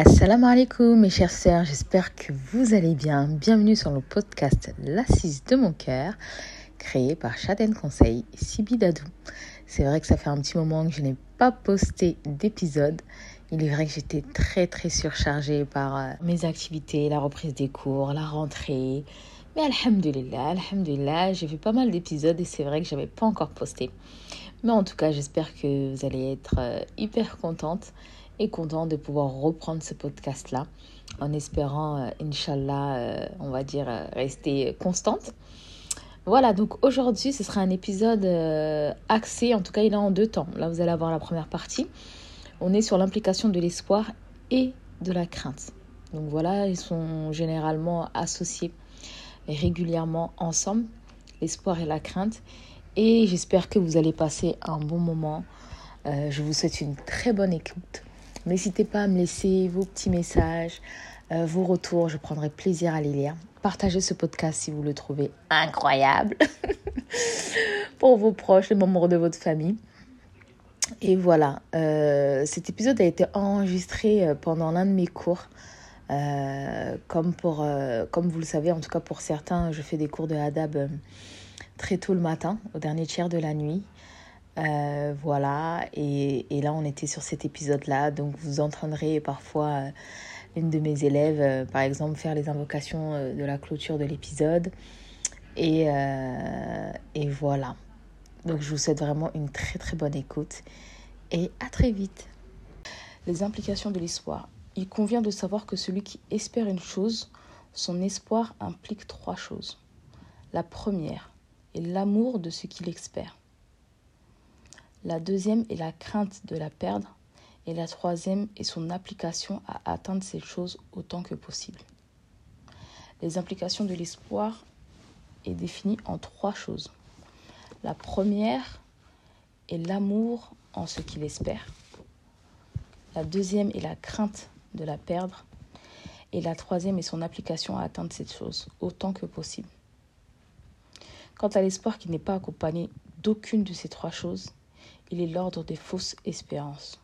Assalamu alaikum mes chères sœurs, j'espère que vous allez bien. Bienvenue sur le podcast L'assise de mon cœur, créé par Chaden Conseil et. C'est vrai que ça fait un petit moment que je n'ai pas posté d'épisode. Il est vrai que j'étais très très surchargée par euh, mes activités, la reprise des cours, la rentrée. Mais alhamdulillah, alhamdulillah, j'ai fait pas mal d'épisodes et c'est vrai que je n'avais pas encore posté. Mais en tout cas, j'espère que vous allez être euh, hyper contente et content de pouvoir reprendre ce podcast-là en espérant, euh, Inch'Allah, euh, on va dire, euh, rester constante. Voilà, donc aujourd'hui, ce sera un épisode axé, en tout cas, il est en deux temps. Là, vous allez avoir la première partie. On est sur l'implication de l'espoir et de la crainte. Donc voilà, ils sont généralement associés régulièrement ensemble, l'espoir et la crainte. Et j'espère que vous allez passer un bon moment. je vous souhaite une très bonne écoute. N'hésitez pas à me laisser vos petits messages, euh, vos retours. Je prendrai plaisir à les lire. Partagez ce podcast si vous le trouvez incroyable pour vos proches, les membres de votre famille. Et voilà, euh, cet épisode a été enregistré euh, pendant l'un de mes cours. comme, pour, comme vous le savez, en tout cas pour certains, je fais des cours de Hadab très tôt le matin, au dernier tiers de la nuit. Euh, voilà, et, et, là on était sur cet épisode-là, donc vous entendrez parfois euh, une de mes élèves, euh, par exemple, faire les invocations de la clôture de l'épisode. Et, et voilà. Donc je vous souhaite vraiment une très très bonne écoute et à très vite. Les implications de l'espoir. Il convient de savoir que celui qui espère une chose, son espoir implique trois choses. La première est l'amour de ce qu'il espère. La deuxième est la crainte de la perdre. Et la troisième est son application à atteindre ces choses autant que possible. Les implications de l'espoir est définies en trois choses. La première est l'amour en ce qu'il espère. La deuxième est la crainte de la perdre. Et la troisième est son application à atteindre cette chose autant que possible. Quant à l'espoir qui n'est pas accompagné d'aucune de ces trois choses, il est l'ordre des fausses espérances.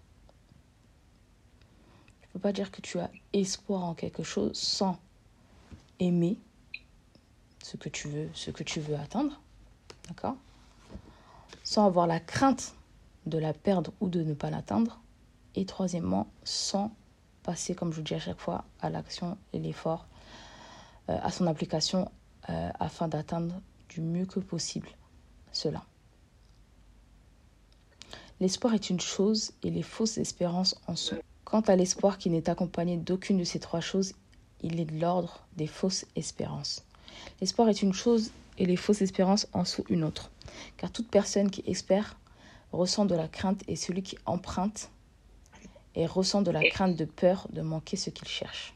Tu ne peux pas dire que tu as espoir en quelque chose sans aimer ce que tu veux, ce que tu veux atteindre, d'accord? Sans avoir la crainte de la perdre ou de ne pas l'atteindre. Et troisièmement, sans passer, comme je vous dis à chaque fois, à l'action et l'effort, euh, à son application euh, afin d'atteindre du mieux que possible cela. L'espoir est une chose et les fausses espérances en sont. Quant à l'espoir qui n'est accompagné d'aucune de ces trois choses, il est de l'ordre des fausses espérances. L'espoir est une chose et les fausses espérances en sont une autre. Car toute personne qui espère ressent de la crainte et celui qui emprunte et ressent de la crainte de peur de manquer ce qu'il cherche.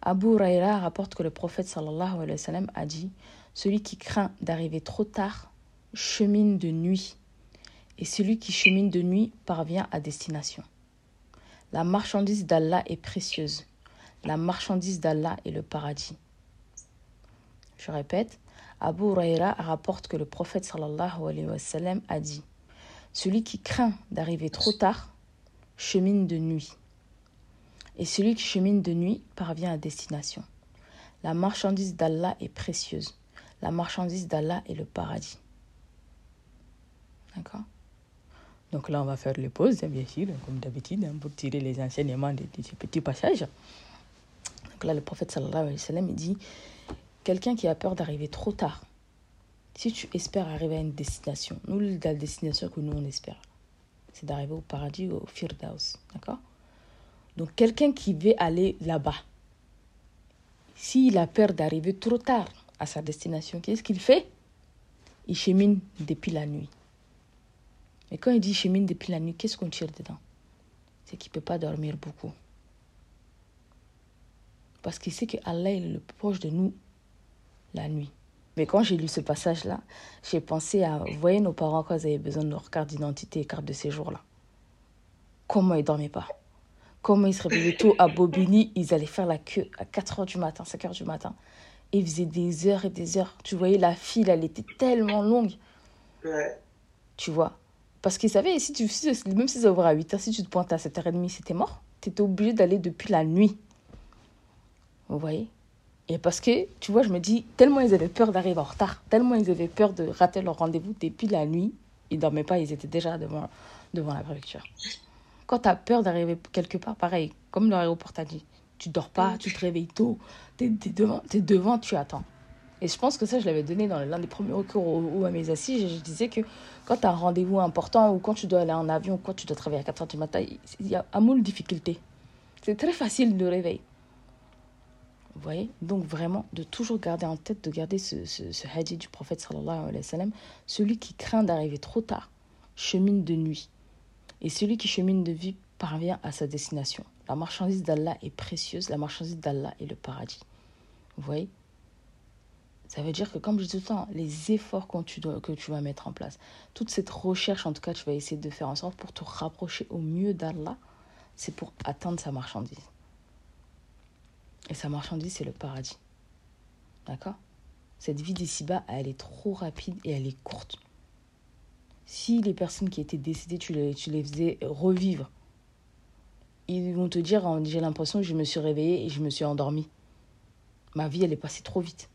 Abu Huraira rapporte que le prophète sallallahu alayhi wa sallam a dit Celui qui craint d'arriver trop tard chemine de nuit, et celui qui chemine de nuit parvient à destination. La marchandise d'Allah est précieuse. La marchandise d'Allah est le paradis. Je répète, Abu Huraira rapporte que le prophète a dit Celui qui craint d'arriver trop tard chemine de nuit. Et celui qui chemine de nuit parvient à destination. La marchandise d'Allah est précieuse. La marchandise d'Allah est le paradis. D'accord Donc là, on va faire les pauses, hein, bien sûr, comme d'habitude, hein, pour tirer les enseignements de, ces petits passages. Donc là, le prophète sallallahu alayhi wa sallam, il dit Quelqu'un qui a peur d'arriver trop tard, si tu espères arriver à une destination, nous, la destination que nous, on espère, c'est d'arriver au paradis, au Firdaus. D'accord? Donc, quelqu'un qui veut aller là-bas, s'il a peur d'arriver trop tard à sa destination, qu'est-ce qu'il fait? Il chemine depuis la nuit. Mais quand il dit chemine depuis la nuit, qu'est-ce qu'on tire dedans? C'est qu'il ne peut pas dormir beaucoup. Parce qu'il sait que Allah est le plus proche de nous la nuit. Mais quand j'ai lu ce passage-là, j'ai pensé à, vous voyez nos parents quand ils avaient besoin de leur carte d'identité et carte de séjour là. Comment ils ne dormaient pas Comment ils se réveillaient tôt à Bobigny, ils allaient faire la queue à 4 h du matin, 5 h du matin. Et ils faisaient des heures et des heures. Tu voyais la file, elle était tellement longue. Ouais. Tu vois? Parce qu'ils savaient, si tu, même si ça ouvrait à 8h, si tu te pointais à 7h30, c'était mort. Tu étais obligé d'aller depuis la nuit. Vous voyez? Et parce que, tu vois, je me dis, tellement ils avaient peur d'arriver en retard, tellement ils avaient peur de rater leur rendez-vous depuis la nuit, ils dormaient pas, ils étaient déjà devant, devant la préfecture. Quand tu as peur d'arriver quelque part, pareil, comme l'aéroport t'a dit, tu dors pas, tu te réveilles tôt, tu es, devant, es devant, tu attends. Et je pense que ça, je l'avais donné dans l'un des premiers recours ou à mes assises. Je, disais que quand tu as un rendez-vous important ou quand tu dois aller en avion, ou quand tu dois travailler à 4 h du matin, il y a un moule de difficultés. C'est très facile de réveiller. Vous voyez? Donc vraiment, de toujours garder en tête, de garder ce, ce, hadith du prophète sallallahu alayhi wa sallam, celui qui craint d'arriver trop tard chemine de nuit. Et celui qui chemine de vie parvient à sa destination. La marchandise d'Allah est précieuse, la marchandise d'Allah est le paradis. Vous voyez? Ça veut dire que, comme je dis tout le temps, les efforts que tu, dois, que tu vas mettre en place, toute cette recherche, en tout cas, tu vas essayer de faire en sorte pour te rapprocher au mieux d'Allah, c'est pour atteindre sa marchandise. Et sa marchandise, c'est le paradis. D'accord? Cette vie d'ici-bas, elle est trop rapide et elle est courte. Si les personnes qui étaient décédées, tu les, tu les faisais revivre, ils vont te dire j'ai l'impression que je me suis réveillée et je me suis endormie. Ma vie, elle est passée trop vite.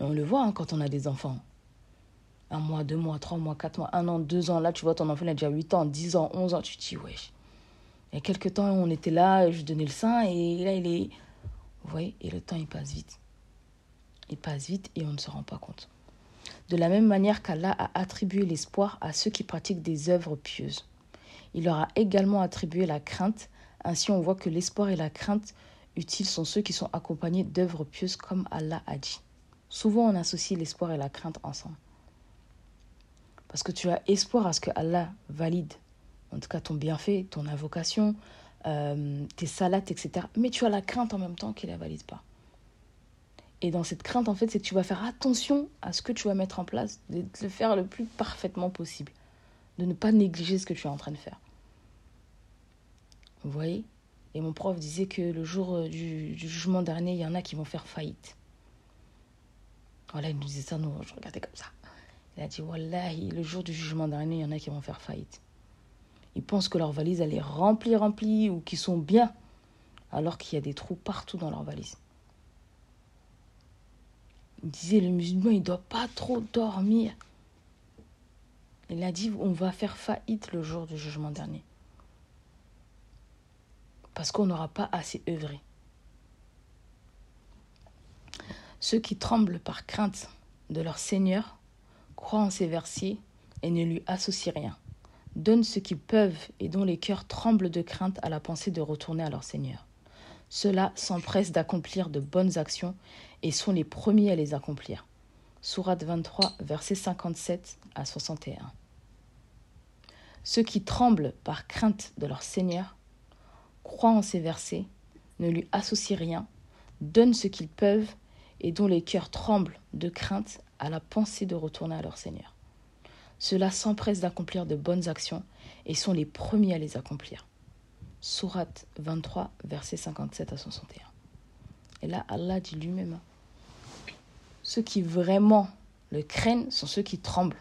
On le voit hein, quand on a des enfants. Un mois, deux mois, trois mois, quatre mois, un an, deux ans. Là, tu vois ton enfant, il a déjà huit ans, dix ans, onze ans. Tu te dis, wesh. Il y a quelques temps, on était là, je donnais le sein, et là, il est. Vous et le temps, il passe vite. Il passe vite et on ne se rend pas compte. De la même manière qu'Allah a attribué l'espoir à ceux qui pratiquent des œuvres pieuses. Il leur a également attribué la crainte. Ainsi, on voit que l'espoir et la crainte utiles sont ceux qui sont accompagnés d'œuvres pieuses comme Allah a dit. Souvent, on associe l'espoir et la crainte ensemble. Parce que tu as espoir à ce que Allah valide en tout cas ton bienfait, ton invocation, euh, tes salades, etc. Mais tu as la crainte en même temps qu'il ne la valide pas. Et dans cette crainte, en fait, c'est que tu vas faire attention à ce que tu vas mettre en place, de le faire le plus parfaitement possible, de ne pas négliger ce que tu es en train de faire. Vous voyez? Et mon prof disait que le jour euh, du, jugement dernier, il y en a qui vont faire faillite. Voilà, il nous disait ça, nous, je regardais comme ça. Il a dit, Wallahi, le jour du jugement dernier, il y en a qui vont faire faillite. Ils pensent que leur valise, elle est remplie, remplie, ou qu'ils sont bien, alors qu'il y a des trous partout dans leur valise. Il disait, le musulman, il ne doit pas trop dormir. Il a dit, on va faire faillite le jour du jugement dernier. Parce qu'on n'aura pas assez œuvré. Ceux qui tremblent par crainte de leur Seigneur croient en ses versets et ne lui associent rien donnent ce qu'ils peuvent et dont les cœurs tremblent de crainte à la pensée de retourner à leur Seigneur. Ceux-là s'empressent d'accomplir de bonnes actions et sont les premiers à les accomplir. Sourate 23, versets 57 à 61. Ceux qui tremblent par crainte de leur Seigneur croient en ces versets, ne lui associent rien, donnent ce qu'ils peuvent et dont les cœurs tremblent de crainte à la pensée de retourner à leur Seigneur. Ceux-là s'empressent d'accomplir de bonnes actions et sont les premiers à les accomplir. Sourate 23, versets 57 à 61. Et là, Allah dit lui-même, ceux qui vraiment le craignent sont ceux qui tremblent.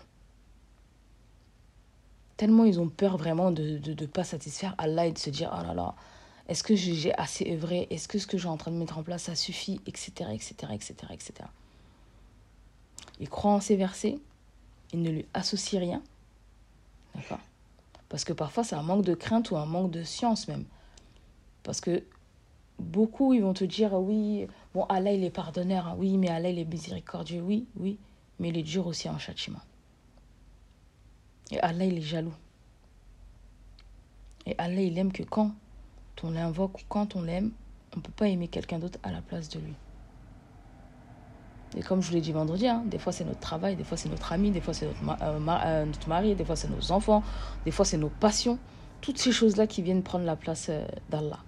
Tellement ils ont peur vraiment de ne pas satisfaire Allah et de se dire, oh là là, est-ce que j'ai assez œuvré? Est-ce que ce que j'ai en train de mettre en place, ça suffit? Etc. etc. etc. etc. Ils croient en ces versets il ne lui associe rien. D'accord? Parce que parfois, c'est un manque de crainte ou un manque de science même. Parce que beaucoup, ils vont te dire, oui, bon, Allah, il est pardonneur, hein. oui, mais Allah, il est miséricordieux, oui, oui, mais il est dur aussi en châtiment. Et Allah, il est jaloux. Et Allah, il aime que quand on l'invoque quand on l'aime, on ne peut pas aimer quelqu'un d'autre à la place de lui. Et comme je vous l'ai dit vendredi, hein, des fois c'est notre travail, des fois c'est notre ami, des fois c'est notre, euh, euh, mari, des fois c'est nos enfants, des fois c'est nos passions. Toutes ces choses-là qui viennent prendre la place euh, d'Allah.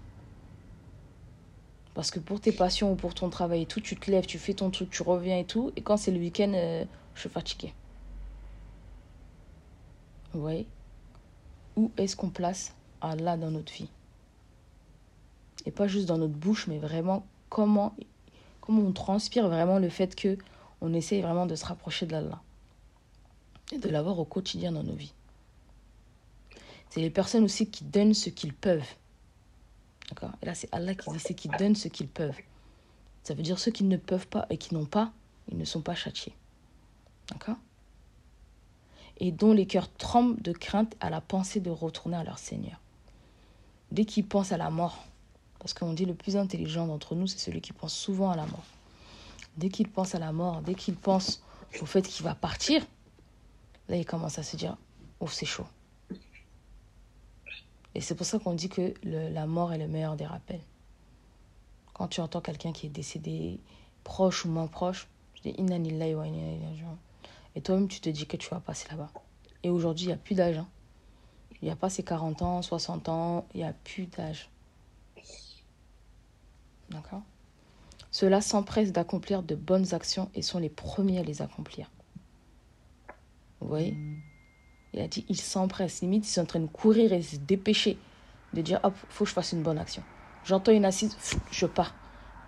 Parce que pour tes passions ou pour ton travail et tout, tu te lèves, tu fais ton truc, tu reviens et tout. Et quand c'est le week-end, je suis fatiguée. Vous Où est-ce qu'on place Allah dans notre vie? Et pas juste dans notre bouche, mais vraiment comment comment on transpire vraiment le fait que on essaye vraiment de se rapprocher de l'Allah et de l'avoir au quotidien dans nos vies. C'est les personnes aussi qui donnent ce qu'ils peuvent. D'accord? Et là, c'est Allah qui dit c'est qui donnent ce qu'ils peuvent. Ça veut dire ceux qui ne peuvent pas et qui n'ont pas, ils ne sont pas châtiés. D'accord? Et dont les cœurs tremblent de crainte à la pensée de retourner à leur Seigneur. Dès qu'ils pensent à la mort, parce qu'on dit le plus intelligent d'entre nous, c'est celui qui pense souvent à la mort. Dès qu'il pense à la mort, dès qu'il pense au fait qu'il va partir, là, il commence à se dire, oh, c'est chaud. Et c'est pour ça qu'on dit que la mort est le meilleur des rappels. Quand tu entends quelqu'un qui est décédé, proche ou moins proche, je dis Inna wa Et toi-même, tu te dis que tu vas passer là-bas. Et aujourd'hui, il n'y a plus d'âge. Hein. Il n'y a pas ces 40 ans, 60 ans, il n'y a plus d'âge. D'accord Ceux-là s'empressent d'accomplir de bonnes actions et sont les premiers à les accomplir. Vous voyez? Il a dit, ils s'empressent. Limite, ils sont en train de courir et se dépêcher. De dire, hop, faut que je fasse une bonne action. J'entends une assise, je pars.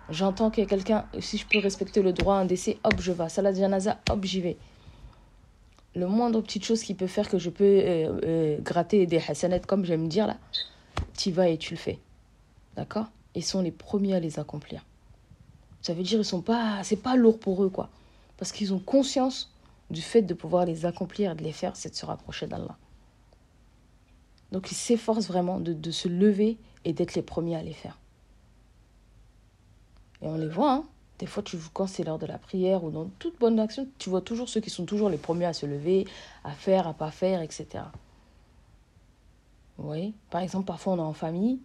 J'entends a quelqu'un, si je peux respecter le droit à un décès, hop, je vais. Salat janaza, hop, j'y vais. Le moindre petite chose qui peut faire que je peux euh, euh, gratter des hasanettes, comme j'aime dire là, tu vas et tu le fais. D'accord? Ils sont les premiers à les accomplir. Ça veut dire ils sont pas, c'est pas lourd pour eux quoi, parce qu'ils ont conscience du fait de pouvoir les accomplir, de les faire, c'est de se rapprocher d'Allah. Donc ils s'efforcent vraiment de, de se lever et d'être les premiers à les faire. Et on les voit, hein. Des fois, tu, quand c'est l'heure de la prière ou dans toute bonne action, tu vois toujours ceux qui sont toujours les premiers à se lever, à faire, à pas faire, etc. Vous voyez? Par exemple, parfois on est en famille,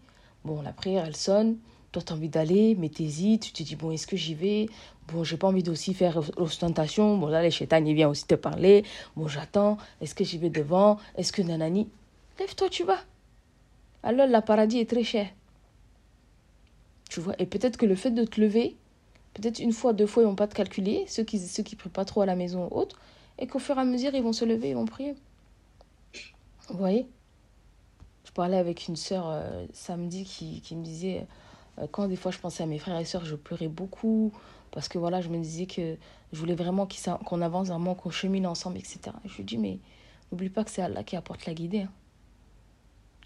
bon, la prière elle sonne, toi tu as envie d'aller, mais t'hésites, tu te dis, bon, est-ce que j'y vais? Bon, j'ai pas envie d'aussi faire l'ostentation, bon, là, les chétans, ils viennent aussi te parler, bon, j'attends, est-ce que j'y vais devant? Est-ce que nanani? Lève-toi, tu vas. Alors, la paradis est très cher. Tu vois, et peut-être que le fait de te lever, peut-être une fois, deux fois, ils vont pas te calculer, ceux qui ceux qui prient pas trop à la maison ou autre, et qu'au fur et à mesure, ils vont se lever, ils vont prier. Vous voyez? Je parlais avec une sœur euh, samedi qui, qui, me disait, euh, quand des fois je pensais à mes frères et sœurs, je pleurais beaucoup, parce que voilà, je me disais que je voulais vraiment qu'on avance vraiment, qu'on chemine ensemble, etc. Et je lui dis, mais n'oublie pas que c'est Allah qui apporte la guidée. Hein.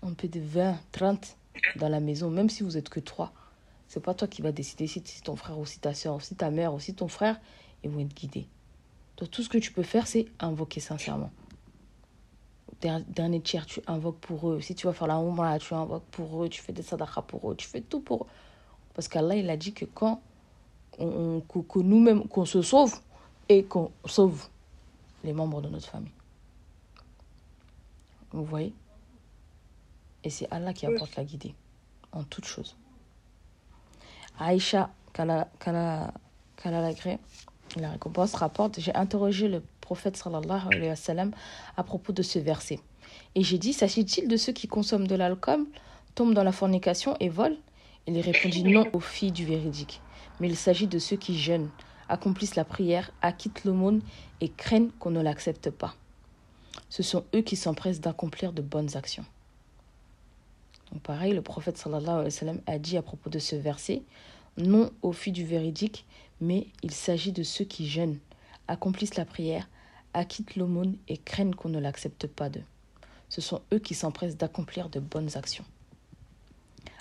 On peut de 20, 30 dans la maison, même si vous êtes que trois. C'est pas toi qui vas décider si c'est ton frère ou si ta soeur, ou si ta mère ou si ton frère, ils vont être guidés. Donc tout ce que tu peux faire, c'est invoquer sincèrement. Dernier tiers, tu invoques pour eux. Si tu vas faire la ombre, tu invoques pour eux, tu fais des sadaqas pour eux, tu fais tout pour eux. Parce qu'Allah, il a dit que quand on, que nous-mêmes, qu'on se sauve et qu'on sauve les membres de notre famille. Vous voyez? Et c'est Allah qui apporte la guidée en toutes choses. Aïcha Kalalagré, la récompense rapporte J'ai interrogé le prophète sallallahu alayhi wa sallam à propos de ce verset. Et j'ai dit S'agit-il de ceux qui consomment de l'alcool, tombent dans la fornication et volent? Il répondit Non aux filles du véridique. Mais il s'agit de ceux qui jeûnent, accomplissent la prière, acquittent l'aumône et craignent qu'on ne l'accepte pas. Ce sont eux qui s'empressent d'accomplir de bonnes actions. Donc pareil, le prophète sallallahu alayhi wa sallam a dit à propos de ce verset, non aux filles du véridique, mais il s'agit de ceux qui jeûnent, accomplissent la prière, acquittent l'aumône et craignent qu'on ne l'accepte pas d'eux. Ce sont eux qui s'empressent d'accomplir de bonnes actions.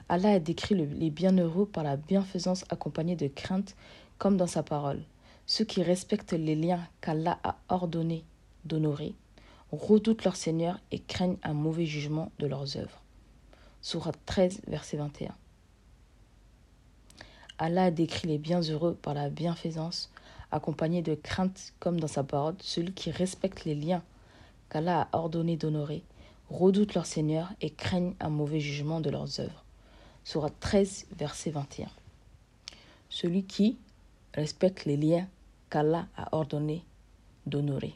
Allah a décrit les bienheureux par la bienfaisance accompagnée de crainte, comme dans sa parole. Ceux qui respectent les liens qu'Allah a ordonné d'honorer, redoutent leur Seigneur et craignent un mauvais jugement de leurs œuvres. Surat 13, verset 21. Allah a décrit les bienheureux par la bienfaisance, accompagnée de crainte, comme dans sa parole, celui qui respecte les liens qu'Allah a ordonné d'honorer, redoutent leur Seigneur et craignent un mauvais jugement de leurs œuvres. Surat 13, verset 21. Celui qui respecte les liens qu'Allah a ordonné d'honorer.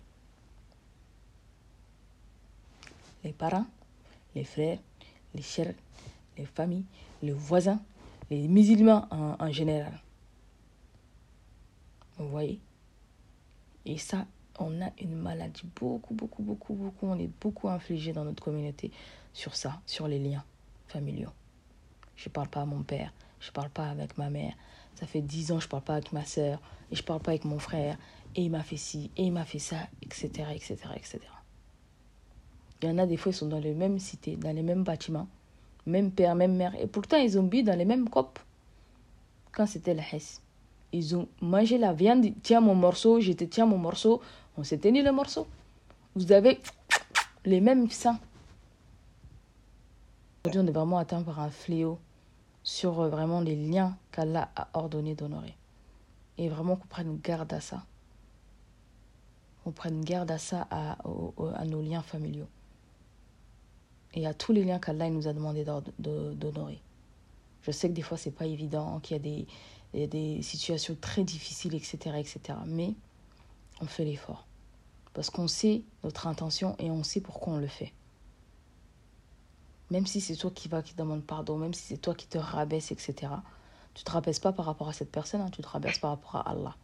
Les parents, les frères, les chers, les familles, les voisins, les musulmans en, général. Vous voyez? Et ça, on a une maladie beaucoup, beaucoup, beaucoup, beaucoup. On est beaucoup infligé dans notre communauté sur ça, sur les liens familiaux. Je ne parle pas à mon père, je ne parle pas avec ma mère. Ça fait dix ans je ne parle pas avec ma soeur, et je ne parle pas avec mon frère, et il m'a fait ci, et il m'a fait ça, etc., etc., etc. Il y en a des fois, ils sont dans les mêmes cités, dans les mêmes bâtiments, même père, même mère. Et pourtant, ils ont bu dans les mêmes copes. Quand c'était la Hesse. Ils ont mangé la viande, tiens mon morceau, j'étais tiens mon morceau. On s'est tenu le morceau. Vous avez les mêmes seins. Aujourd'hui, on est vraiment atteint par un fléau sur euh, vraiment les liens qu'Allah a ordonné d'honorer. Et vraiment qu'on prenne garde à ça. Qu'on prenne garde à ça, à, à nos liens familiaux et à tous les liens qu'Allah nous a demandé d'honorer. Je sais que des fois, c'est pas évident, qu'il y a des, y a des situations très difficiles, etc., etc. Mais on fait l'effort. Parce qu'on sait notre intention et on sait pourquoi on le fait. Même si c'est toi qui vas, qui demande pardon, même si c'est toi qui te rabaisse, etc. Tu te rabaisses pas par rapport à cette personne, hein, tu te rabaisses par rapport à Allah.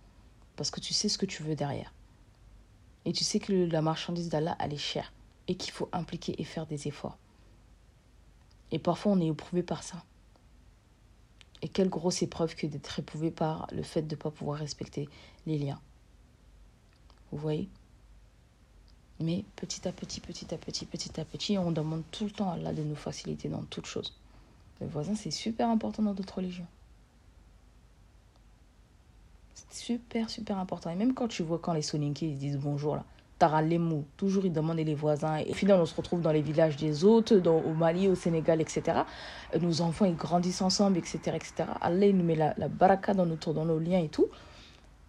Parce que tu sais ce que tu veux derrière. Et tu sais que la marchandise d'Allah, elle est chère et qu'il faut impliquer et faire des efforts. Et parfois, on est éprouvé par ça. Et quelle grosse épreuve que d'être éprouvé par le fait de ne pas pouvoir respecter les liens. Vous voyez? Mais petit à petit, petit à petit, petit à petit, on demande tout le temps à Allah de nous faciliter dans toutes choses. Le voisin, c'est super important dans d'autres religions. C'est super, super important. Et même quand tu vois quand les Soninké ils disent bonjour, là, mots Toujours, ils demandent les voisins. Et au final, on se retrouve dans les villages des autres, dans, au Mali, au Sénégal, etc. Nos enfants, ils grandissent ensemble, etc. etc. Allah, il nous met la, baraka dans, notre, dans nos liens et tout.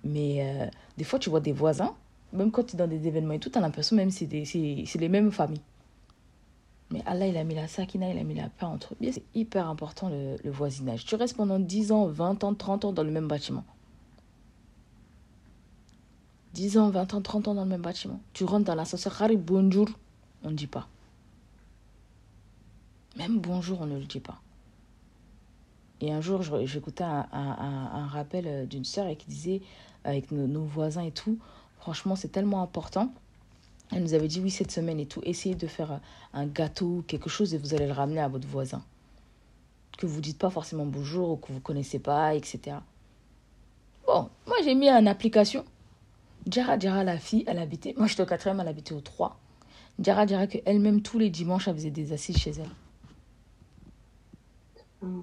Mais euh, des fois, tu vois des voisins, même quand tu es dans des événements et tout, tu as l'impression même que c'est les mêmes familles. Mais Allah, il a mis la sakina, il a mis la paix entre eux. C'est hyper important le, le voisinage. Tu restes pendant 10 ans, 20 ans, 30 ans dans le même bâtiment. 10 ans, 20 ans, 30 ans dans le même bâtiment. Tu rentres dans l'ascenseur, Harry, bonjour, on ne dit pas. Même bonjour, on ne le dit pas. Et un jour, j'écoutais un, un, rappel euh, d'une sœur qui disait, avec nos, voisins et tout, franchement, c'est tellement important. Elle nous avait dit, oui, cette semaine et tout, essayez de faire un gâteau, quelque chose, et vous allez le ramener à votre voisin. Que vous dites pas forcément bonjour ou que vous connaissez pas, etc. Bon, moi j'ai mis une application. Djara Djara, la fille, elle habitait. Moi, j'étais au quatrième, elle habitait au 3. Djara Djara, qu'elle-même, tous les dimanches, elle faisait des assises chez elle. Hmm.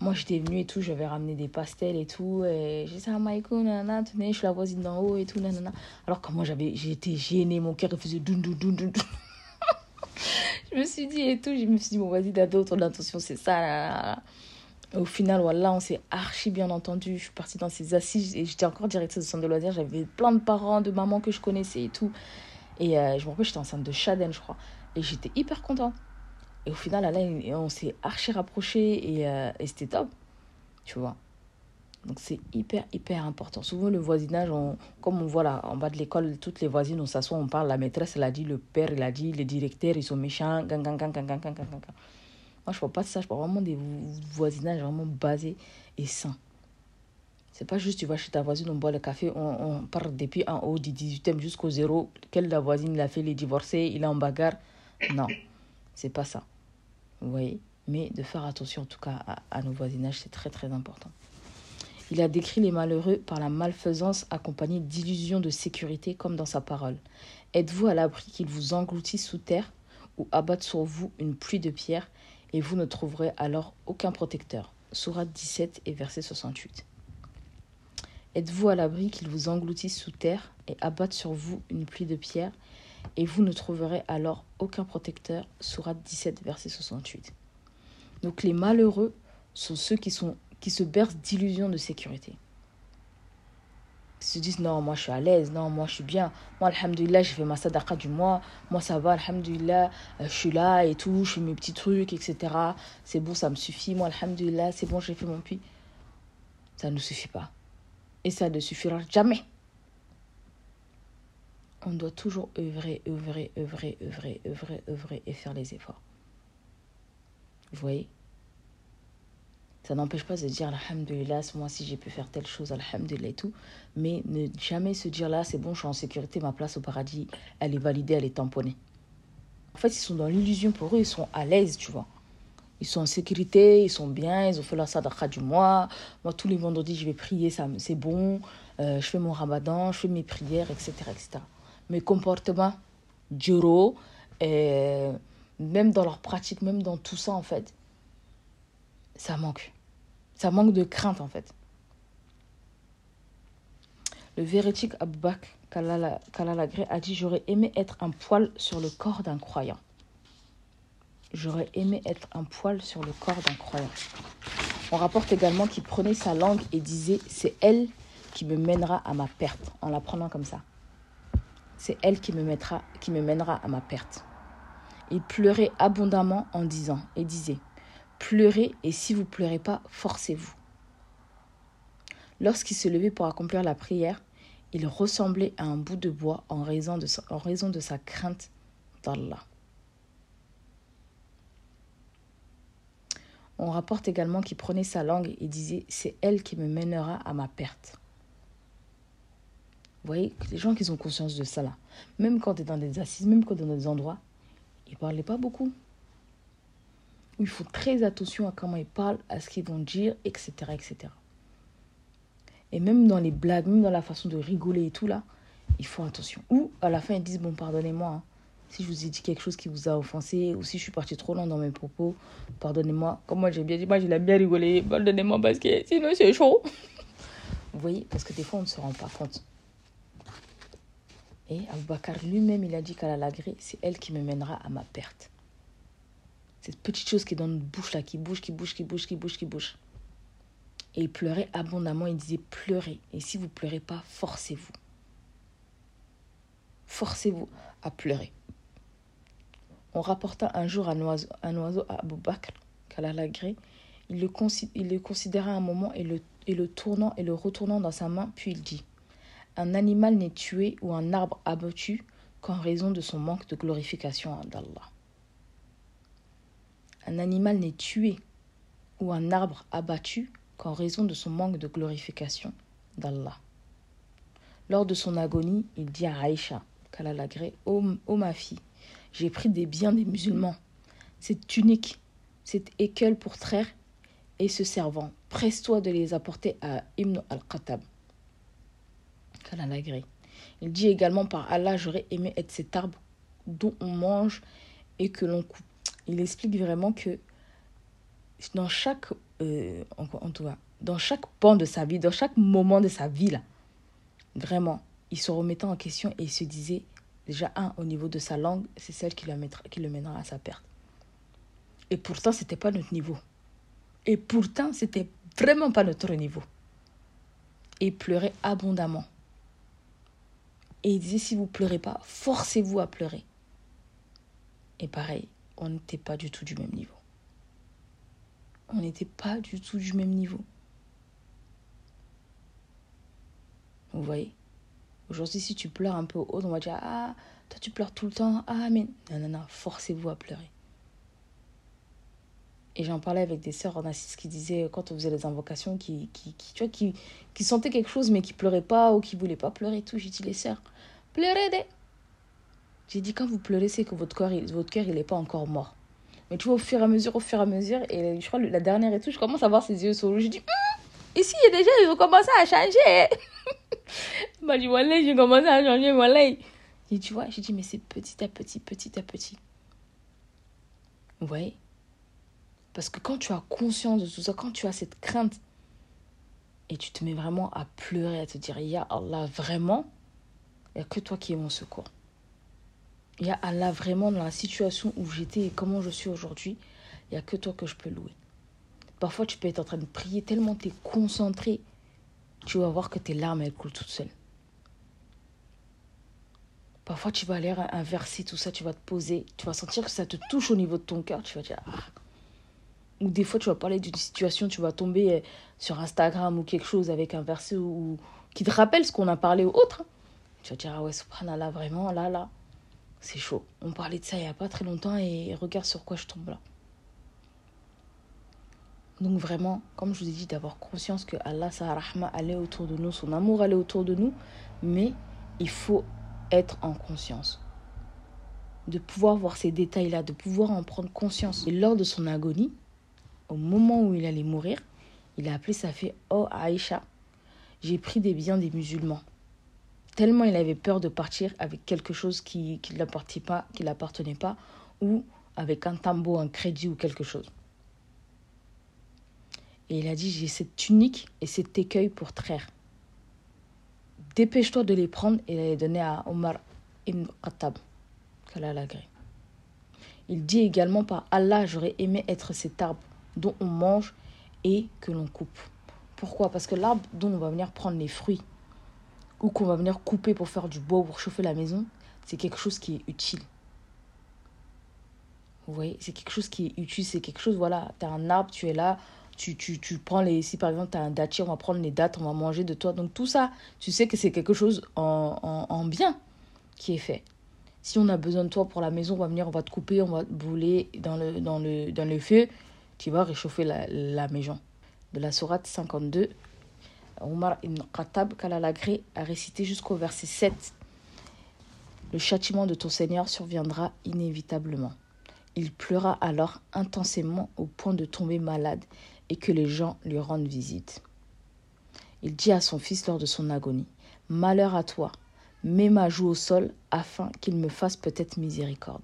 Moi, j'étais venue et tout, j'avais ramené des pastels et tout. Et j'ai dit, ah, Maïko, nanana, tenez, je suis la voisine d'en haut et tout, nanana. Alors que moi, j'avais, j'étais gênée, mon cœur, faisait doun, doun, doun, doun. je me suis dit et tout, je me suis dit, bon, vas-y, t'as d'autres l'intention, c'est ça, là, au final, voilà, on s'est archi bien entendu. Je suis partie dans ces assises et j'étais encore directrice de centre de loisirs. J'avais plein de parents, de mamans que je connaissais et tout. Et euh, je me rappelle, j'étais enceinte de Chaden, je crois. Et j'étais hyper contente. Et au final, là, on s'est archi rapprochés euh, et, c'était top. Tu vois. Donc c'est hyper, hyper important. Souvent, le voisinage, on, comme on voit là, en bas de l'école, toutes les voisines, on s'assoit, on parle. La maîtresse, elle a dit, le père, il a dit, les directeurs, ils sont méchants. Gang, gang, gang, gang, gang, gang, gang, gang. Moi, je parle pas ça, je parle vraiment des voisinages vraiment basés et sains. C'est pas juste tu vas chez ta voisine, on boit le café, on, on part depuis en haut du 18e jusqu'au zéro. Quelle la voisine l'a fait les divorcer, il est en bagarre. Non, c'est pas ça. Vous voyez? Mais de faire attention en tout cas à, à nos voisinages, c'est très très important. Il a décrit les malheureux par la malfaisance accompagnée d'illusions de sécurité comme dans sa parole. Êtes-vous à l'abri qu'ils vous engloutissent sous terre ou abattent sur vous une pluie de pierres? Et vous ne trouverez alors aucun protecteur. Sourate 17 et verset 68. Êtes-vous à l'abri qu'ils vous engloutissent sous terre et abattent sur vous une pluie de pierres, et vous ne trouverez alors aucun protecteur? Sourate 17, verset 68. Donc les malheureux sont ceux qui, se bercent d'illusions de sécurité se disent non, moi je suis à l'aise, non, moi je suis bien. Moi, alhamdulillah, j'ai fait ma sadaqa du mois. Moi, ça va, alhamdulillah, euh, je suis là et tout, je fais mes petits trucs, etc. C'est bon, ça me suffit. Moi, alhamdulillah, c'est bon, j'ai fait mon puits. Ça ne suffit pas. Et ça ne suffira jamais. On doit toujours œuvrer, œuvrer, œuvrer, œuvrer, œuvrer, œuvrer et faire les efforts. Vous voyez? Ça n'empêche pas de dire Alhamdulillah, ce mois-ci j'ai pu faire telle chose, Alhamdulillah et tout. Mais ne jamais se dire là, c'est bon, je suis en sécurité, ma place au paradis, elle est validée, elle est tamponnée. En fait, ils sont dans l'illusion pour eux, ils sont à l'aise, tu vois. Ils sont en sécurité, ils sont bien, ils ont fait la sadaqa du mois. Moi, tous les vendredis, je vais prier, ça, c'est bon. Euh, je fais mon ramadan, je fais mes prières, etc. etc. Mes comportements, duro, même dans leur pratique, même dans tout ça, en fait, ça manque. Ça manque de crainte, en fait. Le véridique Abou Bakr Kalalagré a dit J'aurais aimé être un poil sur le corps d'un croyant. J'aurais aimé être un poil sur le corps d'un croyant. On rapporte également qu'il prenait sa langue et disait C'est elle qui me mènera à ma perte, en la prenant comme ça. C'est elle qui me, mettra, qui me mènera à ma perte. Il pleurait abondamment en disant et disait Pleurez et si vous pleurez pas, forcez-vous. Lorsqu'il se levait pour accomplir la prière, il ressemblait à un bout de bois en raison de sa, crainte d'Allah. On rapporte également qu'il prenait sa langue et disait C'est elle qui me mènera à ma perte. Vous voyez, les gens qui ont conscience de ça même quand tu es dans des assises, même quand tu es dans des endroits, ils ne parlaient pas beaucoup. Il faut très attention à comment ils parlent, à ce qu'ils vont dire, etc., etc. Et même dans les blagues, même dans la façon de rigoler et tout là, ils font attention. Ou à la fin, ils disent Bon, pardonnez-moi. Hein. Si je vous ai dit quelque chose qui vous a offensé, ou si je suis partie trop loin dans mes propos, pardonnez-moi. Comme moi j'ai bien dit, moi j'ai bien rigolé, pardonnez-moi parce que sinon c'est chaud. Vous voyez, parce que des fois on ne se rend pas compte. Et Bakar lui-même, il a dit qu'à la gré, c'est elle qui me mènera à ma perte. Cette petite chose qui est dans notre bouche là, qui bouge, qui bouge, qui bouge, qui bouge, qui bouge. Et il pleurait abondamment, il disait pleurez. Et si vous pleurez pas, forcez-vous. Forcez-vous à pleurer. On rapporta un jour un oiseau, à Abou Bakr, gré. Il le, il le considéra un moment et le, tournant et le retournant dans sa main, puis il dit Un animal n'est tué ou un arbre abattu qu'en raison de son manque de glorification d'Allah. Un animal n'est tué ou un arbre abattu qu'en raison de son manque de glorification d'Allah. Lors de son agonie, il dit à Aïcha, ô, ma fille, j'ai pris des biens des musulmans. Cette tunique, cette écuelle pour traire et ce servant, presse-toi de les apporter à Ibn al-Khattab. Il dit également par Allah, j'aurais aimé être cet arbre dont on mange et que l'on coupe. Il explique vraiment que dans chaque euh, en, tout cas, dans chaque pan de sa vie, dans chaque moment de sa vie, là, vraiment, il se remettait en question et il se disait, déjà, un, au niveau de sa langue, c'est celle qui, la mettra, qui le mènera à sa perte. Et pourtant, c'était pas notre niveau. Et pourtant, c'était vraiment pas notre niveau. Et il pleurait abondamment. Et il disait, si vous pleurez pas, forcez-vous à pleurer. Et pareil, on n'était pas du tout du même niveau on n'était pas du tout du même niveau. Vous voyez? Aujourd'hui, si tu pleures un peu haut, on va dire Ah, toi tu pleures tout le temps. Ah, mais non, non, non, forcez-vous à pleurer. Et j'en parlais avec des sœurs en assise qui disaient, quand on faisait les invocations, qui, qui, tu vois, qui, qui sentaient quelque chose mais qui pleuraient pas ou qui voulaient pas pleurer et tout. J'ai dit, les sœurs, pleurez des. J'ai dit, quand vous pleurez, c'est que votre, corps, votre cœur, il n'est pas encore mort. Mais tu vois, au fur et à mesure, au fur et à mesure, et je crois la dernière et tout, je commence à voir ses yeux sur Je dis, hum, ici, il y a déjà, ils ont commencé à changer. M'a dit, voilà, j'ai commencé à changer, voilà. Et tu vois, j'ai dit, mais c'est petit à petit, petit à petit. Vous voyez Parce que quand tu as conscience de tout ça, quand tu as cette crainte, et tu te mets vraiment à pleurer, à te dire, Ya Allah, vraiment, il n'y a que toi qui es mon secours. Il y a Allah vraiment dans la situation où j'étais et comment je suis aujourd'hui. Il n'y a que toi que je peux louer. Parfois, tu peux être en train de prier tellement tu es concentré. Tu vas voir que tes larmes, elles coulent toutes seules. Parfois, tu vas aller inverser tout ça, tu vas te poser. Tu vas sentir que ça te touche au niveau de ton cœur. Tu vas dire, ah. Ou des fois, tu vas parler d'une situation, tu vas tomber euh, sur Instagram ou quelque chose avec un verset ou, qui te rappelle ce qu'on a parlé ou autre. Tu vas dire, ah ouais, subhanallah, vraiment, là, là c'est chaud. On parlait de ça il n'y a pas très longtemps et regarde sur quoi je tombe là. Donc vraiment, comme je vous ai dit, d'avoir conscience que Allah, sa allait autour de nous, son amour allait autour de nous, mais il faut être en conscience. De pouvoir voir ces détails-là, de pouvoir en prendre conscience. Et lors de son agonie, au moment où il allait mourir, il a appelé sa fille Oh Aïcha, j'ai pris des biens des musulmans. Tellement il avait peur de partir avec quelque chose qui ne l'appartenait pas, qui l'appartenait pas, ou avec un tambour, un crédit ou quelque chose. Et il a dit, j'ai cette tunique et cet écueil pour traire. Dépêche-toi de les prendre et les donner à Omar ibn Khattab, Il dit également par Allah, j'aurais aimé être cet arbre dont on mange et que l'on coupe. Pourquoi? Parce que l'arbre dont on va venir prendre les fruits ou qu'on va venir couper pour faire du bois pour chauffer la maison, c'est quelque chose qui est utile. Vous voyez, c'est quelque chose qui est utile, c'est quelque chose, voilà, tu as un arbre, tu es là, tu, tu, tu prends les, si par exemple tu as un dattier, on va prendre les dates, on va manger de toi. Donc tout ça, tu sais que c'est quelque chose en, en, en, bien qui est fait. Si on a besoin de toi pour la maison, on va venir, on va te couper, on va te brûler dans le, dans le, dans le feu, tu vas réchauffer la, la maison. De la sourate 52, Omar ibn Khattab, Kalalagré, a récité jusqu'au verset 7. Le châtiment de ton Seigneur surviendra inévitablement. Il pleura alors intensément au point de tomber malade et que les gens lui rendent visite. Il dit à son fils lors de son agonie Malheur à toi, mets ma joue au sol afin qu'il me fasse peut-être miséricorde.